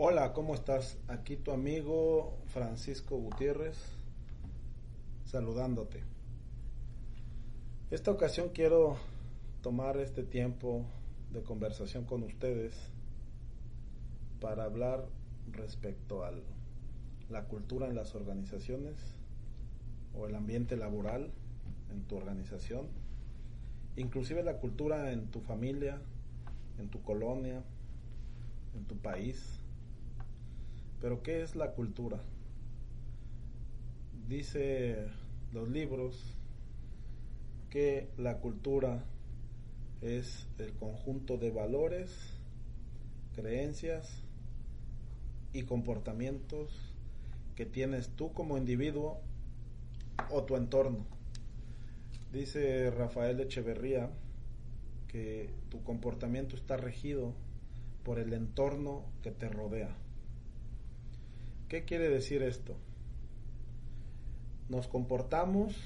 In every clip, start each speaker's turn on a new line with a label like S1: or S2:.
S1: Hola, ¿cómo estás? Aquí tu amigo Francisco Gutiérrez saludándote. Esta ocasión quiero tomar este tiempo de conversación con ustedes para hablar respecto a la cultura en las organizaciones o el ambiente laboral en tu organización, inclusive la cultura en tu familia, en tu colonia, en tu país pero ¿qué es la cultura? Dice los libros que la cultura es el conjunto de valores, creencias y comportamientos que tienes tú como individuo o tu entorno. Dice Rafael Echeverría que tu comportamiento está regido por el entorno que te rodea. ¿Qué quiere decir esto? Nos comportamos,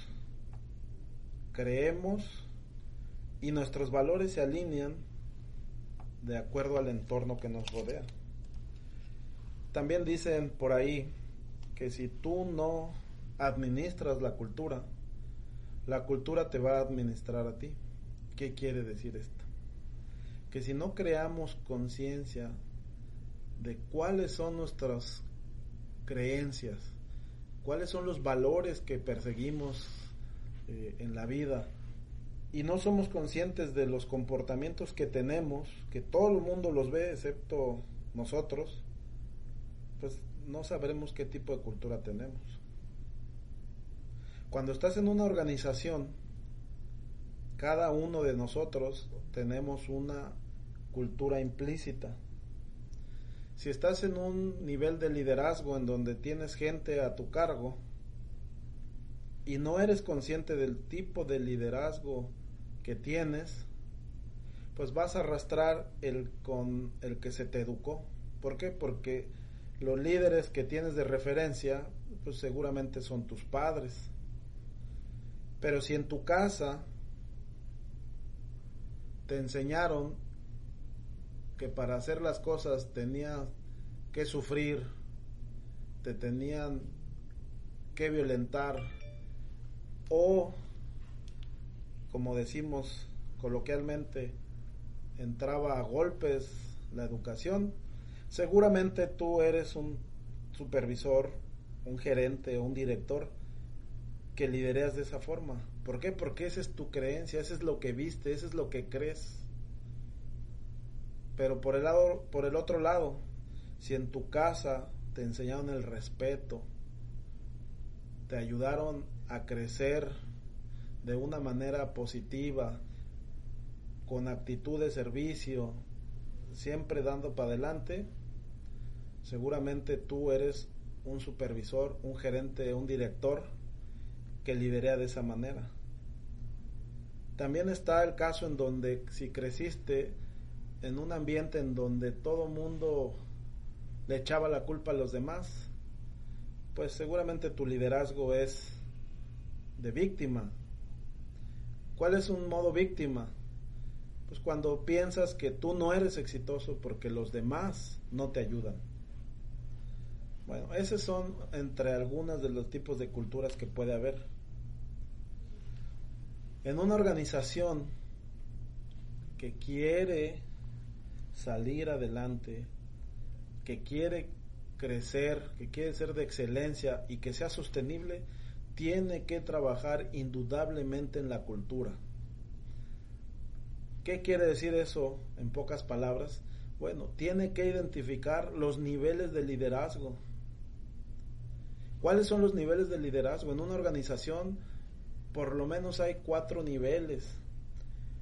S1: creemos y nuestros valores se alinean de acuerdo al entorno que nos rodea. También dicen por ahí que si tú no administras la cultura, la cultura te va a administrar a ti. ¿Qué quiere decir esto? Que si no creamos conciencia de cuáles son nuestras creencias, cuáles son los valores que perseguimos eh, en la vida y no somos conscientes de los comportamientos que tenemos, que todo el mundo los ve excepto nosotros, pues no sabremos qué tipo de cultura tenemos. Cuando estás en una organización, cada uno de nosotros tenemos una cultura implícita si estás en un nivel de liderazgo en donde tienes gente a tu cargo y no eres consciente del tipo de liderazgo que tienes, pues vas a arrastrar el con el que se te educó. ¿Por qué? Porque los líderes que tienes de referencia, pues seguramente son tus padres. Pero si en tu casa te enseñaron que para hacer las cosas tenías que sufrir, te tenían que violentar o, como decimos coloquialmente, entraba a golpes la educación, seguramente tú eres un supervisor, un gerente o un director que lidereas de esa forma. ¿Por qué? Porque esa es tu creencia, eso es lo que viste, eso es lo que crees. Pero por el, lado, por el otro lado, si en tu casa te enseñaron el respeto, te ayudaron a crecer de una manera positiva, con actitud de servicio, siempre dando para adelante, seguramente tú eres un supervisor, un gerente, un director que liderea de esa manera. También está el caso en donde si creciste en un ambiente en donde todo mundo le echaba la culpa a los demás, pues seguramente tu liderazgo es de víctima. ¿Cuál es un modo víctima? Pues cuando piensas que tú no eres exitoso porque los demás no te ayudan. Bueno, esos son entre algunos de los tipos de culturas que puede haber. En una organización que quiere salir adelante, que quiere crecer, que quiere ser de excelencia y que sea sostenible, tiene que trabajar indudablemente en la cultura. ¿Qué quiere decir eso en pocas palabras? Bueno, tiene que identificar los niveles de liderazgo. ¿Cuáles son los niveles de liderazgo? En una organización por lo menos hay cuatro niveles.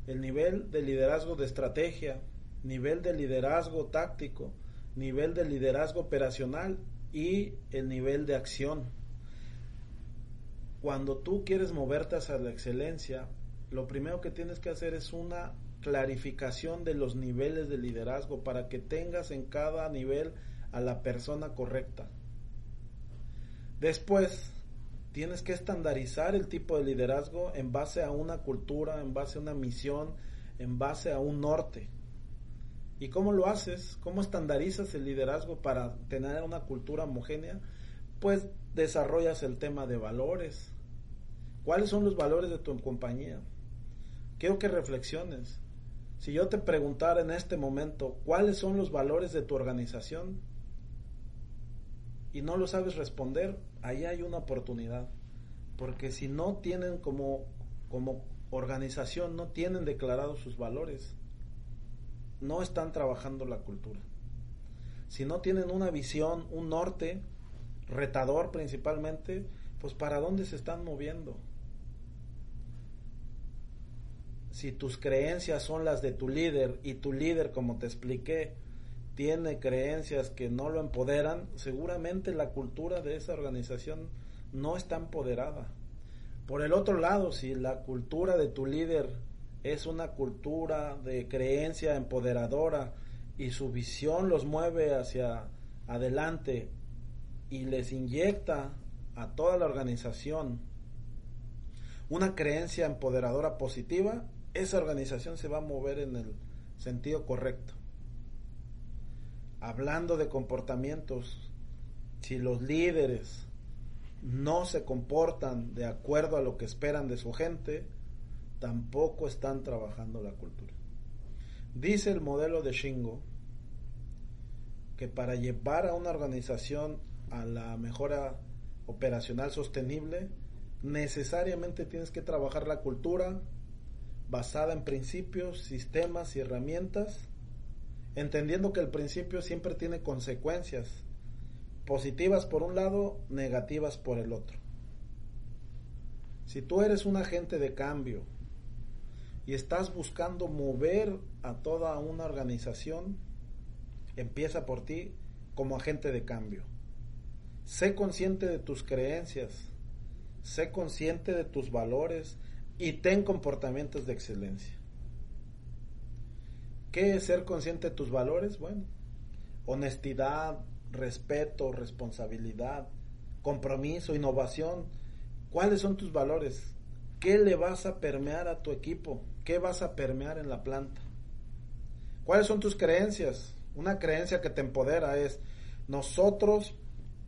S1: El nivel de liderazgo de estrategia, nivel de liderazgo táctico, nivel de liderazgo operacional y el nivel de acción. Cuando tú quieres moverte hacia la excelencia, lo primero que tienes que hacer es una clarificación de los niveles de liderazgo para que tengas en cada nivel a la persona correcta. Después, tienes que estandarizar el tipo de liderazgo en base a una cultura, en base a una misión, en base a un norte. ¿Y cómo lo haces? ¿Cómo estandarizas el liderazgo para tener una cultura homogénea? Pues desarrollas el tema de valores. ¿Cuáles son los valores de tu compañía? Quiero que reflexiones. Si yo te preguntara en este momento cuáles son los valores de tu organización y no lo sabes responder, ahí hay una oportunidad. Porque si no tienen como, como organización, no tienen declarados sus valores, no están trabajando la cultura. Si no tienen una visión, un norte, retador principalmente, pues para dónde se están moviendo. Si tus creencias son las de tu líder y tu líder, como te expliqué, tiene creencias que no lo empoderan, seguramente la cultura de esa organización no está empoderada. Por el otro lado, si la cultura de tu líder es una cultura de creencia empoderadora y su visión los mueve hacia adelante y les inyecta a toda la organización una creencia empoderadora positiva, esa organización se va a mover en el sentido correcto. Hablando de comportamientos, si los líderes no se comportan de acuerdo a lo que esperan de su gente, tampoco están trabajando la cultura. Dice el modelo de Shingo que para llevar a una organización a la mejora operacional sostenible, necesariamente tienes que trabajar la cultura basada en principios, sistemas y herramientas, entendiendo que el principio siempre tiene consecuencias, positivas por un lado, negativas por el otro. Si tú eres un agente de cambio y estás buscando mover a toda una organización, empieza por ti como agente de cambio. Sé consciente de tus creencias, sé consciente de tus valores y ten comportamientos de excelencia. ¿Qué es ser consciente de tus valores? Bueno, honestidad, respeto, responsabilidad, compromiso, innovación. ¿Cuáles son tus valores? ¿Qué le vas a permear a tu equipo? ¿Qué vas a permear en la planta? ¿Cuáles son tus creencias? Una creencia que te empodera es, nosotros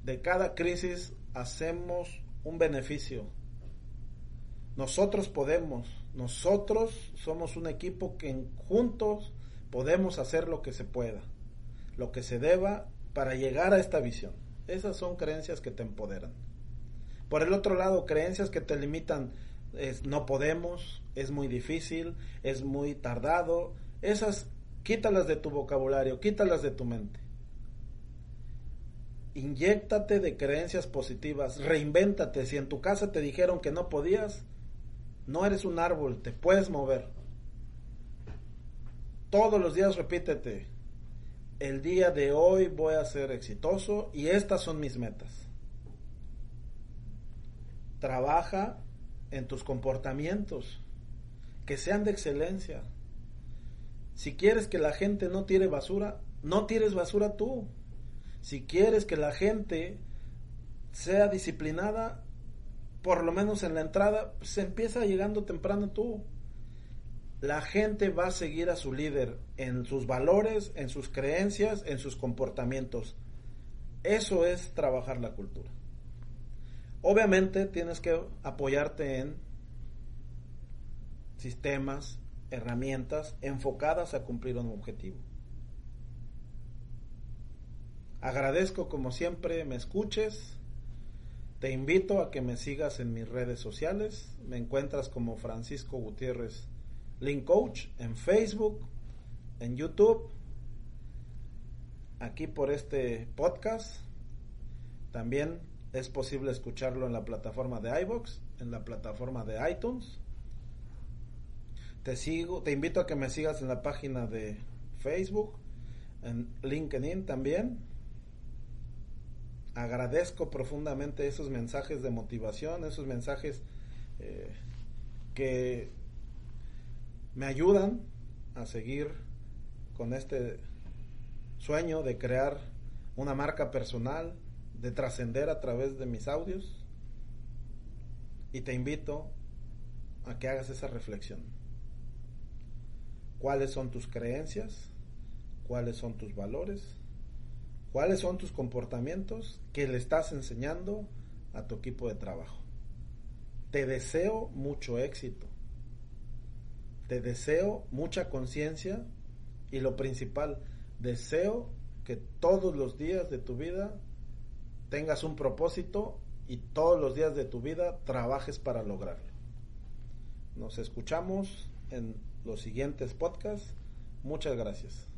S1: de cada crisis hacemos un beneficio. Nosotros podemos, nosotros somos un equipo que juntos podemos hacer lo que se pueda, lo que se deba para llegar a esta visión. Esas son creencias que te empoderan. Por el otro lado, creencias que te limitan, no podemos, es muy difícil, es muy tardado. Esas quítalas de tu vocabulario, quítalas de tu mente. Inyéctate de creencias positivas, reinvéntate. Si en tu casa te dijeron que no podías, no eres un árbol, te puedes mover. Todos los días repítete, el día de hoy voy a ser exitoso y estas son mis metas. Trabaja en tus comportamientos, que sean de excelencia. Si quieres que la gente no tire basura, no tires basura tú. Si quieres que la gente sea disciplinada, por lo menos en la entrada, se empieza llegando temprano tú la gente va a seguir a su líder en sus valores, en sus creencias, en sus comportamientos. Eso es trabajar la cultura. Obviamente tienes que apoyarte en sistemas, herramientas enfocadas a cumplir un objetivo. Agradezco como siempre me escuches. Te invito a que me sigas en mis redes sociales. Me encuentras como Francisco Gutiérrez Link Coach en Facebook, en YouTube, aquí por este podcast. También es posible escucharlo en la plataforma de iBox, en la plataforma de iTunes. Te sigo, te invito a que me sigas en la página de Facebook, en LinkedIn también. Agradezco profundamente esos mensajes de motivación, esos mensajes eh, que me ayudan a seguir con este sueño de crear una marca personal, de trascender a través de mis audios. Y te invito a que hagas esa reflexión. ¿Cuáles son tus creencias? cuáles son tus valores, cuáles son tus comportamientos que le estás enseñando a tu equipo de trabajo. Te deseo mucho éxito. Te deseo mucha conciencia y lo principal, deseo que todos los días de tu vida tengas un propósito y todos los días de tu vida trabajes para lograrlo. Nos escuchamos en los siguientes podcasts. Muchas gracias.